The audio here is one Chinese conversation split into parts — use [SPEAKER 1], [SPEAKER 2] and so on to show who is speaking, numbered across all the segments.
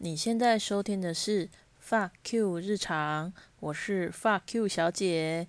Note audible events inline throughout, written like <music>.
[SPEAKER 1] 你现在收听的是发 Q 日常，我是发 Q 小姐。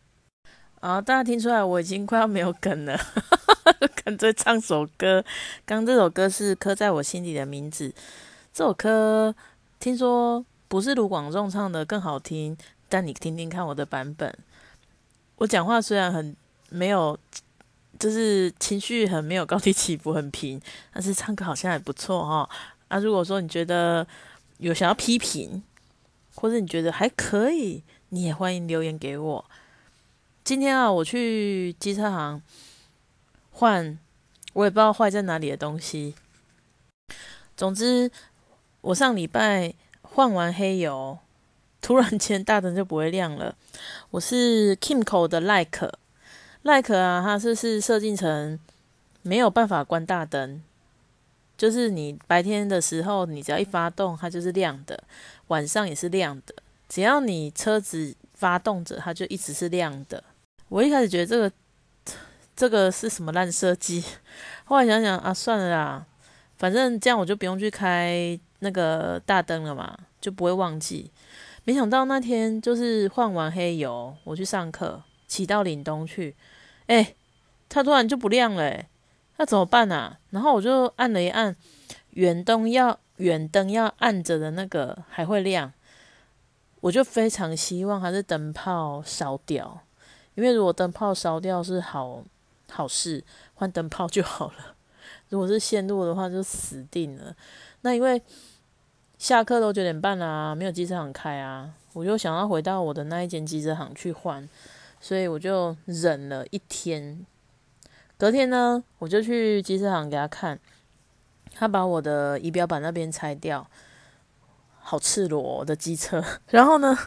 [SPEAKER 1] 啊，大家听出来我已经快要没有梗了，<laughs> 干脆唱首歌。刚这首歌是刻在我心底的名字，这首歌听说不是卢广仲唱的更好听，但你听听看我的版本。我讲话虽然很没有，就是情绪很没有高低起伏，很平，但是唱歌好像还不错哈。啊，如果说你觉得有想要批评，或者你觉得还可以，你也欢迎留言给我。今天啊，我去机车行换，我也不知道坏在哪里的东西。总之，我上礼拜换完黑油。突然间大灯就不会亮了。我是 Kimco 的 Like，Like 啊，它是是设计成没有办法关大灯，就是你白天的时候，你只要一发动，它就是亮的；晚上也是亮的。只要你车子发动着，它就一直是亮的。我一开始觉得这个 <sighs> 这个是什么烂设计，<laughs> 后来想想啊，算了啦，反正这样我就不用去开那个大灯了嘛，就不会忘记。没想到那天就是换完黑油，我去上课，骑到岭东去，哎，它突然就不亮了，那怎么办啊？然后我就按了一按，远灯要远灯要按着的那个还会亮，我就非常希望它是灯泡烧掉，因为如果灯泡烧掉是好好事，换灯泡就好了。<laughs> 如果是线路的话，就死定了。那因为。下课都九点半啦，没有机车行开啊，我就想要回到我的那一间机车行去换，所以我就忍了一天。隔天呢，我就去机车行给他看，他把我的仪表板那边拆掉，好赤裸的机车。<laughs> 然后呢，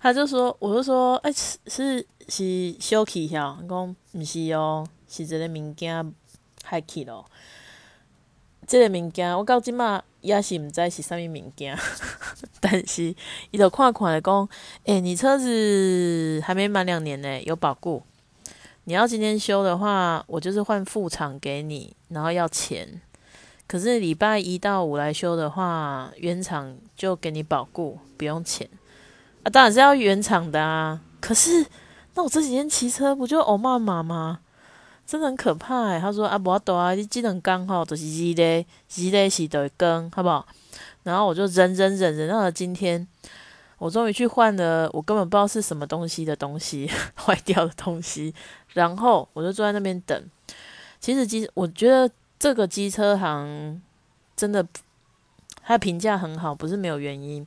[SPEAKER 1] 他就说，我就说，哎，是是是修起呀，讲毋是哦，是这个物件害去咯。这个物件我到即马也是毋知是啥物物件，<laughs> 但是伊就看看来讲，诶，你车子还没满两年呢，有保固。你要今天修的话，我就是换副厂给你，然后要钱。可是礼拜一到五来修的话，原厂就给你保固，不用钱。啊，当然是要原厂的啊。可是那我这几天骑车不就欧骂马吗？真的很可怕诶，他说啊，无多啊，你只能刚好就是日咧，日咧是得更，好不好？然后我就忍忍忍忍到了今天，我终于去换了，我根本不知道是什么东西的东西，<laughs> 坏掉的东西。然后我就坐在那边等。其实机，我觉得这个机车行真的，它评价很好，不是没有原因。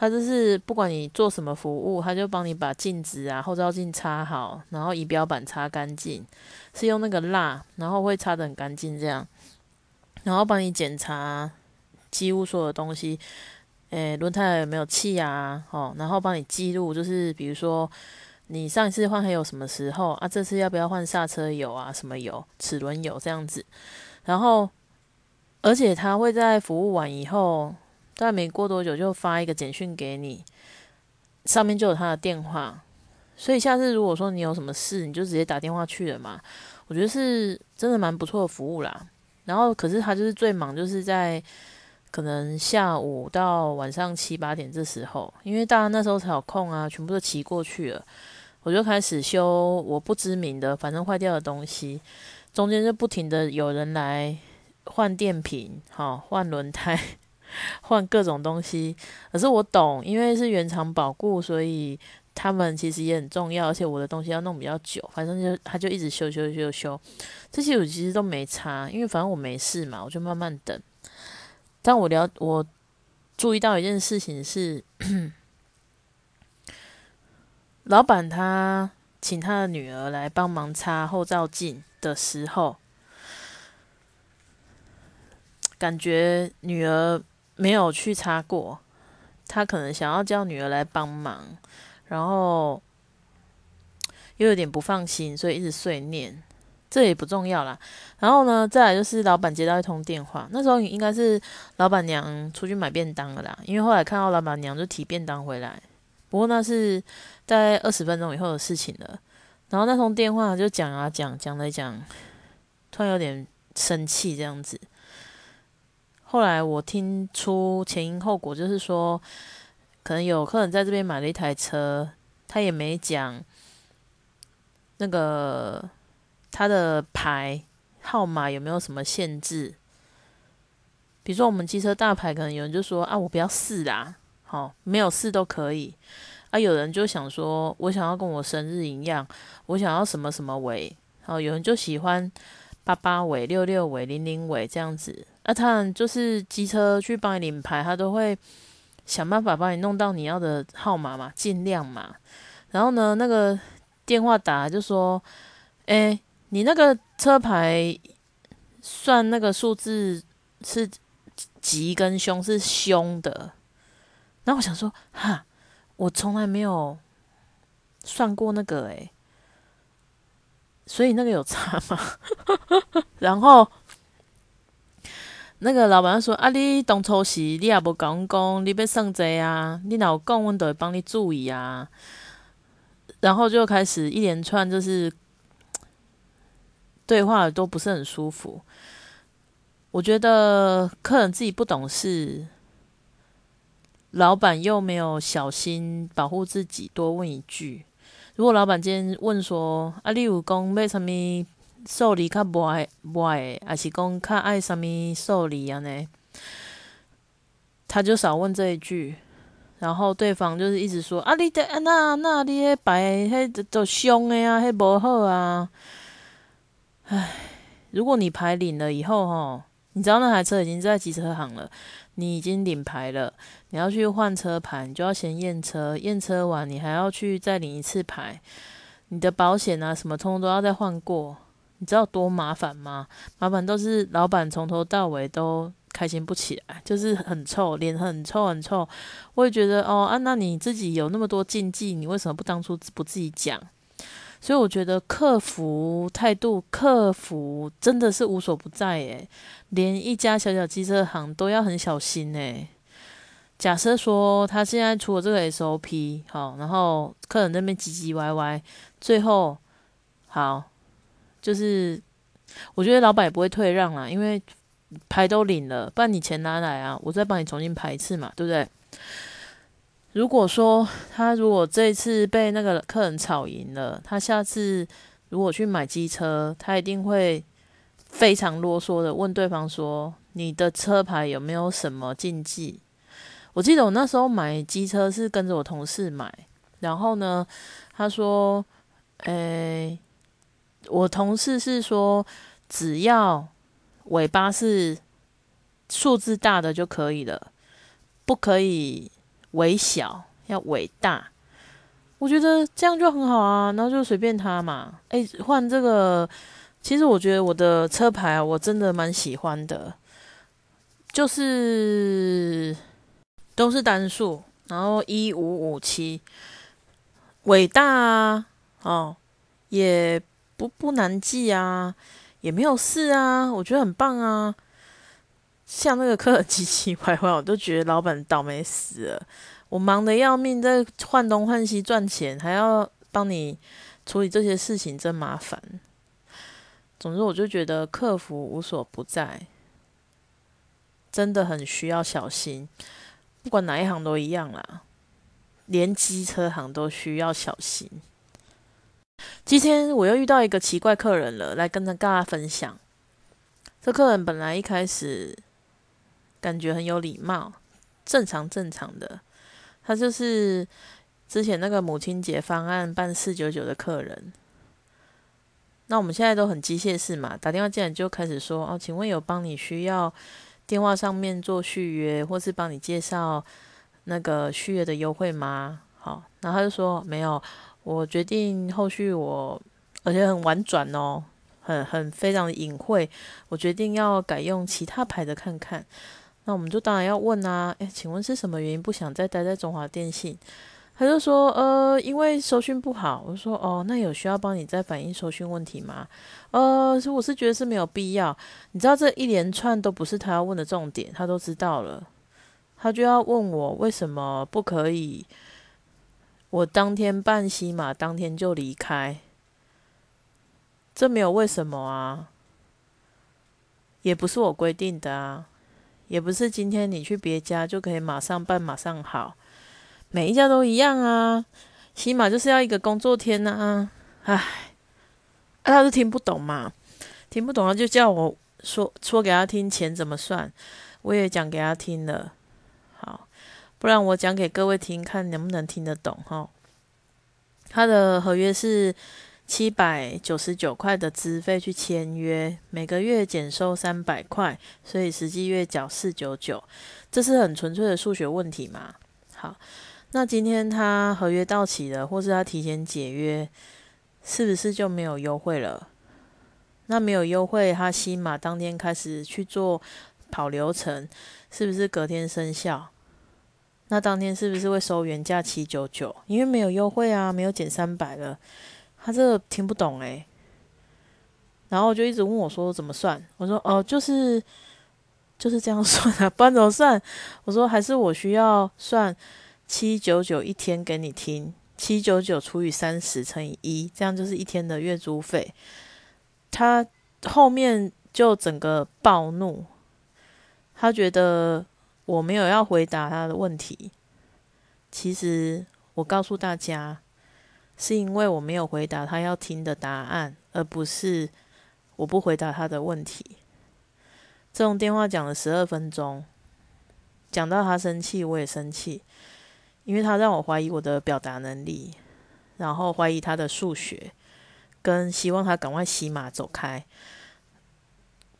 [SPEAKER 1] 他就是不管你做什么服务，他就帮你把镜子啊、后照镜擦好，然后仪表板擦干净，是用那个蜡，然后会擦得很干净这样，然后帮你检查几乎所有东西，诶，轮胎有没有气啊？哦，然后帮你记录，就是比如说你上一次换还有什么时候啊？这次要不要换刹车油啊？什么油？齿轮油这样子，然后而且他会在服务完以后。大概没过多久就发一个简讯给你，上面就有他的电话，所以下次如果说你有什么事，你就直接打电话去了嘛。我觉得是真的蛮不错的服务啦。然后可是他就是最忙，就是在可能下午到晚上七八点这时候，因为大家那时候才有空啊，全部都骑过去了，我就开始修我不知名的反正坏掉的东西，中间就不停的有人来换电瓶，好换轮胎。<laughs> 换各种东西，可是我懂，因为是原厂保固，所以他们其实也很重要。而且我的东西要弄比较久，反正就他就一直修修修修。这些我其实都没差，因为反正我没事嘛，我就慢慢等。但我了，我注意到一件事情是，老板他请他的女儿来帮忙擦后照镜的时候，感觉女儿。没有去擦过，他可能想要叫女儿来帮忙，然后又有点不放心，所以一直碎念。这也不重要啦。然后呢，再来就是老板接到一通电话，那时候应该是老板娘出去买便当了啦，因为后来看到老板娘就提便当回来。不过那是在二十分钟以后的事情了。然后那通电话就讲啊讲讲来讲，突然有点生气这样子。后来我听出前因后果，就是说可能有客人在这边买了一台车，他也没讲那个。他的牌号码有没有什么限制？比如说我们机车大牌，可能有人就说啊，我不要四啦，好，没有四都可以。啊，有人就想说，我想要跟我生日一样，我想要什么什么尾，好，有人就喜欢八八尾、六六尾、零零尾这样子。啊，他就是机车去帮你领牌，他都会想办法帮你弄到你要的号码嘛，尽量嘛。然后呢，那个电话打就说，哎。你那个车牌算那个数字是吉跟凶是凶的，然后我想说哈，我从来没有算过那个诶，所以那个有差吗？<laughs> 然后那个老板说啊，你当初时你也无讲讲，你要算这啊，你哪有讲，我都会帮你注意啊。然后就开始一连串就是。对话都不是很舒服，我觉得客人自己不懂事，老板又没有小心保护自己，多问一句。如果老板今天问说：“啊，你有讲买什么寿礼较无爱爱，还是讲较爱什么寿礼啊？”呢，他就少问这一句，然后对方就是一直说：“啊，你的那那你迄白迄都凶的啊，迄无好啊。”唉，如果你牌领了以后，哈，你知道那台车已经在机车行了，你已经领牌了，你要去换车牌，你就要先验车，验车完你还要去再领一次牌，你的保险啊什么通通都要再换过，你知道多麻烦吗？麻烦都是老板从头到尾都开心不起来，就是很臭，脸很臭很臭。我也觉得哦啊，那你自己有那么多禁忌，你为什么不当初不自己讲？所以我觉得客服态度，客服真的是无所不在诶，连一家小小机车行都要很小心诶。假设说他现在出了这个 SOP，好，然后客人那边唧唧歪歪，最后好，就是我觉得老板也不会退让啦，因为牌都领了，不然你钱拿来啊，我再帮你重新排一次嘛，对不对？如果说他如果这次被那个客人吵赢了，他下次如果去买机车，他一定会非常啰嗦的问对方说：“你的车牌有没有什么禁忌？”我记得我那时候买机车是跟着我同事买，然后呢，他说：“诶，我同事是说只要尾巴是数字大的就可以了，不可以。”微小要尾大，我觉得这样就很好啊，然后就随便他嘛。哎，换这个，其实我觉得我的车牌啊，我真的蛮喜欢的，就是都是单数，然后一五五七，伟大啊，哦，也不不难记啊，也没有事啊，我觉得很棒啊。像那个客人唧唧歪歪，我都觉得老板倒霉死了。我忙得要命，在换东换西赚钱，还要帮你处理这些事情，真麻烦。总之，我就觉得客服无所不在，真的很需要小心。不管哪一行都一样啦，连机车行都需要小心。今天我又遇到一个奇怪客人了，来跟着大家分享。这客人本来一开始。感觉很有礼貌，正常正常的。他就是之前那个母亲节方案办四九九的客人。那我们现在都很机械式嘛，打电话进来就开始说哦，请问有帮你需要电话上面做续约，或是帮你介绍那个续约的优惠吗？好，然后他就说没有，我决定后续我，而且很婉转哦，很很非常隐晦，我决定要改用其他牌的看看。那我们就当然要问啊，诶，请问是什么原因不想再待在中华电信？他就说，呃，因为收讯不好。我说，哦，那有需要帮你再反映收讯问题吗？呃，我是觉得是没有必要。你知道这一连串都不是他要问的重点，他都知道了，他就要问我为什么不可以？我当天办西马，当天就离开，这没有为什么啊？也不是我规定的啊，也不是今天你去别家就可以马上办马上好。每一家都一样啊，起码就是要一个工作天呐。唉，他是听不懂嘛，听不懂他就叫我说说给他听钱怎么算，我也讲给他听了。不然我讲给各位听，看能不能听得懂哈。他的合约是七百九十九块的资费去签约，每个月减收三百块，所以实际月缴四九九，这是很纯粹的数学问题嘛。好。那今天他合约到期了，或是他提前解约，是不是就没有优惠了？那没有优惠，他西马当天开始去做跑流程，是不是隔天生效？那当天是不是会收原价七九九？因为没有优惠啊，没有减三百了。他这个听不懂诶。然后就一直问我说怎么算？我说哦，就是就是这样算啊，不然怎么算？我说还是我需要算。七九九一天给你听，七九九除以三十乘以一，这样就是一天的月租费。他后面就整个暴怒，他觉得我没有要回答他的问题。其实我告诉大家，是因为我没有回答他要听的答案，而不是我不回答他的问题。这种电话讲了十二分钟，讲到他生气，我也生气。因为他让我怀疑我的表达能力，然后怀疑他的数学，跟希望他赶快洗马走开。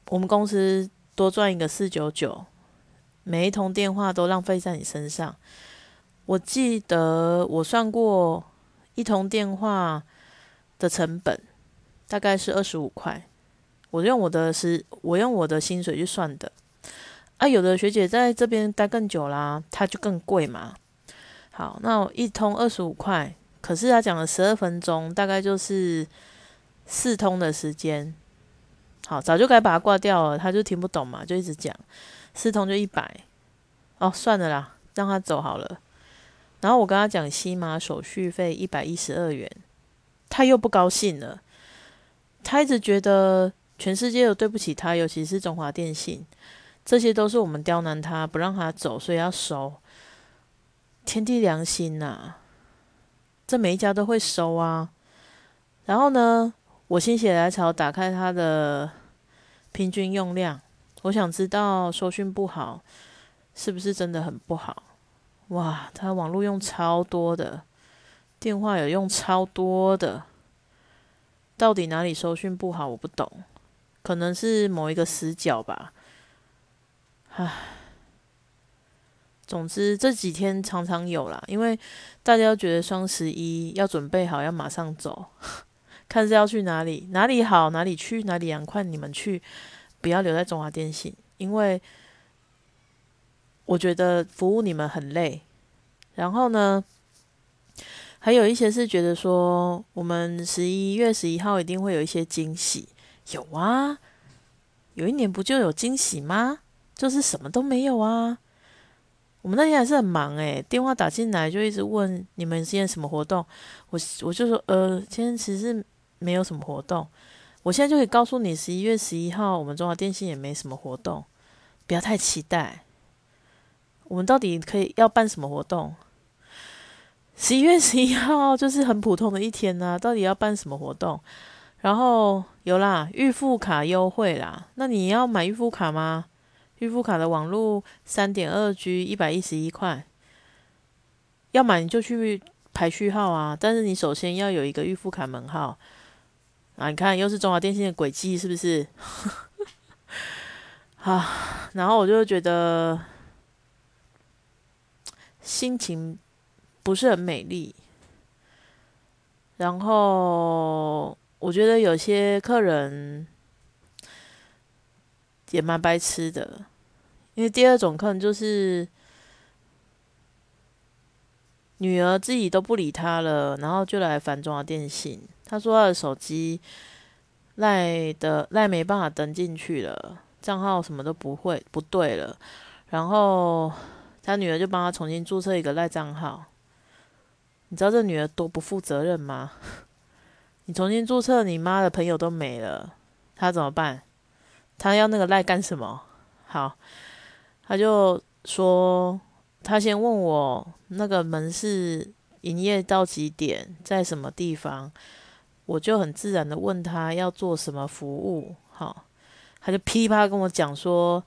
[SPEAKER 1] 我们公司多赚一个四九九，每一通电话都浪费在你身上。我记得我算过一通电话的成本大概是二十五块，我用我的是，我用我的薪水去算的。啊，有的学姐在这边待更久啦，她就更贵嘛。好，那一通二十五块，可是他讲了十二分钟，大概就是四通的时间。好，早就该把它挂掉了，他就听不懂嘛，就一直讲四通就一百。哦，算了啦，让他走好了。然后我跟他讲西马手续费一百一十二元，他又不高兴了。他一直觉得全世界都对不起他，尤其是中华电信，这些都是我们刁难他，不让他走，所以要收。天地良心呐，这每一家都会收啊。然后呢，我心血来潮打开他的平均用量，我想知道收讯不好是不是真的很不好？哇，他网络用超多的，电话有用超多的，到底哪里收讯不好？我不懂，可能是某一个死角吧。唉。总之这几天常常有啦，因为大家都觉得双十一要准备好，要马上走，<laughs> 看是要去哪里，哪里好哪里去，哪里凉快你们去，不要留在中华电信，因为我觉得服务你们很累。然后呢，还有一些是觉得说，我们十一月十一号一定会有一些惊喜，有啊，有一年不就有惊喜吗？就是什么都没有啊。我们那天还是很忙诶，电话打进来就一直问你们今天什么活动，我我就说呃，今天其实没有什么活动，我现在就可以告诉你，十一月十一号我们中华电信也没什么活动，不要太期待。我们到底可以要办什么活动？十一月十一号就是很普通的一天呐，到底要办什么活动？然后有啦，预付卡优惠啦，那你要买预付卡吗？预付卡的网络三点二 G 一百一十一块，要买你就去排序号啊！但是你首先要有一个预付卡门号啊！你看又是中华电信的轨迹，是不是？<laughs> 啊！然后我就觉得心情不是很美丽，然后我觉得有些客人。也蛮白痴的，因为第二种可能就是女儿自己都不理他了，然后就来烦中华电信。他说他的手机赖的赖没办法登进去了，账号什么都不会不对了，然后他女儿就帮他重新注册一个赖账号。你知道这女儿多不负责任吗？你重新注册，你妈的朋友都没了，他怎么办？他要那个赖干什么？好，他就说他先问我那个门市营业到几点，在什么地方。我就很自然的问他要做什么服务，好，他就噼啪跟我讲说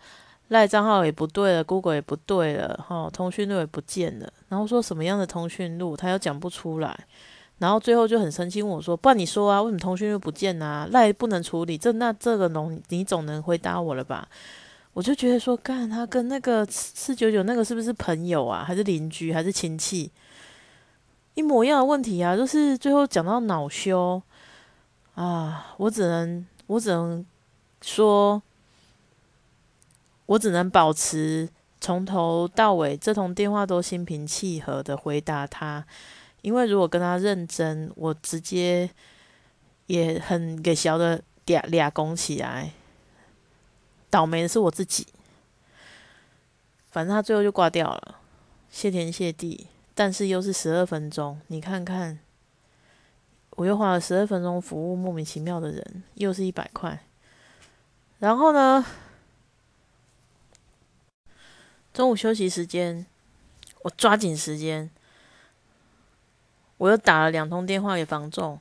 [SPEAKER 1] 赖账号也不对了，Google 也不对了，哈，通讯录也不见了，然后说什么样的通讯录他又讲不出来，然后最后就很生气问我说，不然你说啊，为什么通讯录不见啊？赖不能处理，这那这个农你总能回答我了吧？我就觉得说，干他跟那个四九九那个是不是朋友啊，还是邻居，还是亲戚？一模一样的问题啊，就是最后讲到恼羞。啊，我只能，我只能说，我只能保持从头到尾这通电话都心平气和的回答他，因为如果跟他认真，我直接也很给小的俩俩拱起来，倒霉的是我自己。反正他最后就挂掉了，谢天谢地，但是又是十二分钟，你看看。我又花了十二分钟服务莫名其妙的人，又是一百块。然后呢，中午休息时间，我抓紧时间，我又打了两通电话给房仲，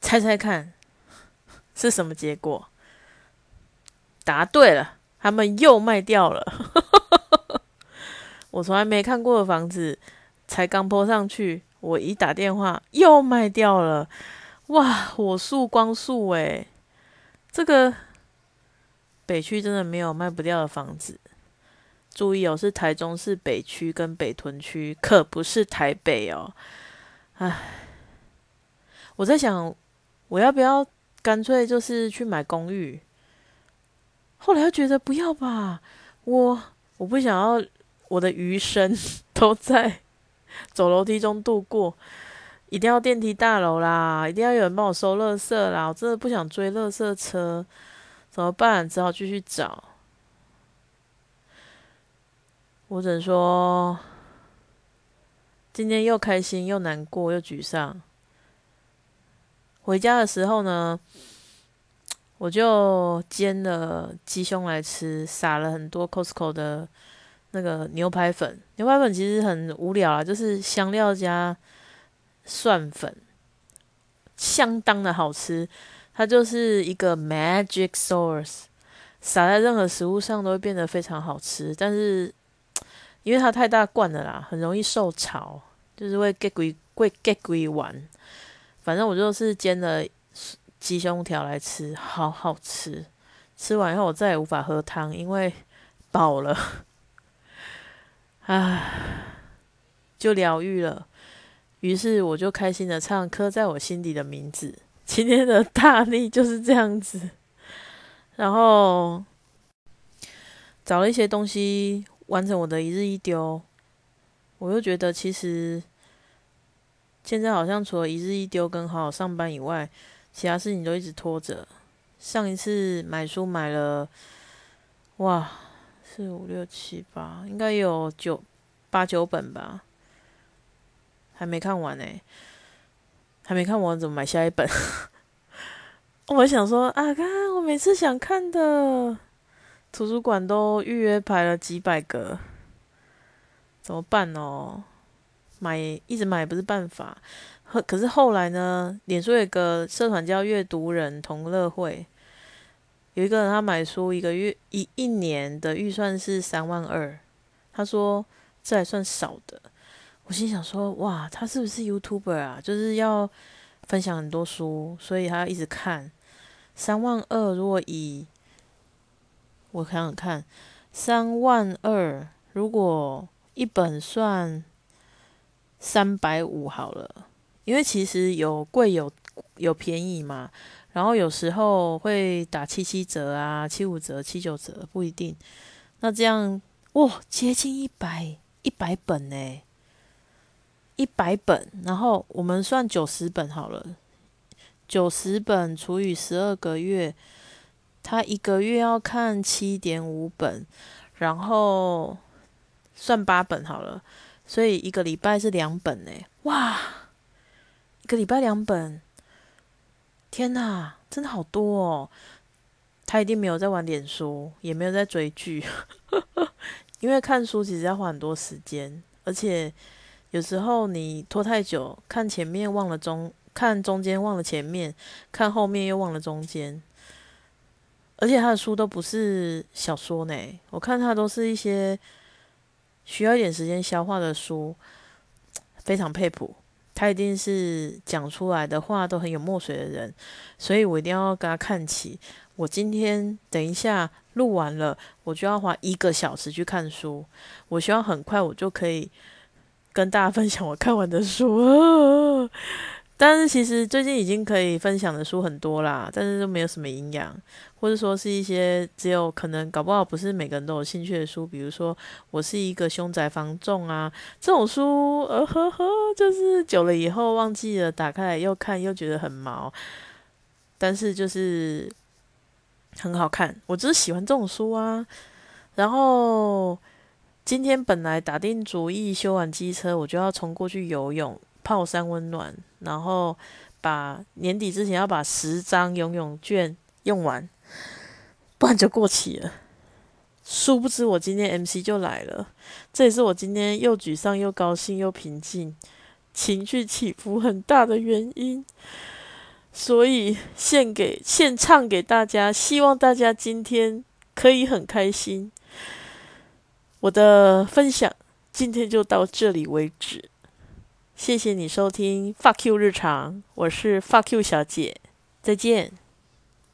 [SPEAKER 1] 猜猜看 <laughs> 是什么结果？答对了，他们又卖掉了。<laughs> 我从来没看过的房子，才刚铺上去。我一打电话又卖掉了，哇！火速光速诶，这个北区真的没有卖不掉的房子。注意哦，是台中市北区跟北屯区，可不是台北哦。唉，我在想，我要不要干脆就是去买公寓？后来又觉得不要吧，我我不想要我的余生都在。走楼梯中度过，一定要电梯大楼啦，一定要有人帮我收垃圾啦！我真的不想追垃圾车，怎么办？只好继续找。我只能说，今天又开心又难过又沮丧。回家的时候呢，我就煎了鸡胸来吃，撒了很多 Costco 的。那个牛排粉，牛排粉其实很无聊啊，就是香料加蒜粉，相当的好吃。它就是一个 magic sauce，撒在任何食物上都会变得非常好吃。但是因为它太大罐了啦，很容易受潮，就是会 get 鬼会 get 鬼完。反正我就是煎了鸡胸条来吃，好好吃。吃完以后我再也无法喝汤，因为饱了。唉，就疗愈了。于是我就开心的唱刻在我心底的名字。今天的大力就是这样子。然后找了一些东西完成我的一日一丢。我又觉得其实现在好像除了一日一丢跟好好上班以外，其他事情都一直拖着。上一次买书买了，哇！四五六七八，应该有九八九本吧，还没看完呢，还没看完怎么买下一本？<laughs> 我想说啊，看我每次想看的图书馆都预约排了几百个，怎么办哦？买一直买不是办法，可是后来呢，脸书有个社团叫阅读人同乐会。有一个人，他买书一个月一一年的预算是三万二，他说这还算少的。我心想说，哇，他是不是 YouTuber 啊？就是要分享很多书，所以他要一直看。三万二，如果以我想想看，三万二如果一本算三百五好了，因为其实有贵有有便宜嘛。然后有时候会打七七折啊，七五折、七九折不一定。那这样哇，接近一百一百本呢，一百本，然后我们算九十本好了，九十本除以十二个月，他一个月要看七点五本，然后算八本好了，所以一个礼拜是两本呢，哇，一个礼拜两本，天哪，真的好多哦。他一定没有在玩脸书，也没有在追剧，<laughs> 因为看书其实要花很多时间，而且有时候你拖太久，看前面忘了中，看中间忘了前面，看后面又忘了中间，而且他的书都不是小说呢，我看他都是一些需要一点时间消化的书，非常佩服，他一定是讲出来的话都很有墨水的人，所以我一定要跟他看齐。我今天等一下录完了，我就要花一个小时去看书。我希望很快我就可以跟大家分享我看完的书。但是其实最近已经可以分享的书很多啦，但是都没有什么营养，或者说是一些只有可能搞不好不是每个人都有兴趣的书。比如说我是一个凶宅防重啊这种书，呃呵呵，就是久了以后忘记了，打开来又看又觉得很毛。但是就是。很好看，我只是喜欢这种书啊。然后今天本来打定主意修完机车，我就要冲过去游泳、泡山温暖，然后把年底之前要把十张游泳券用完，不然就过期了。殊不知我今天 MC 就来了，这也是我今天又沮丧又高兴又平静、情绪起伏很大的原因。所以献给献唱给大家，希望大家今天可以很开心。我的分享今天就到这里为止，谢谢你收听 Fuck You 日常，我是 Fuck You 小姐，再见。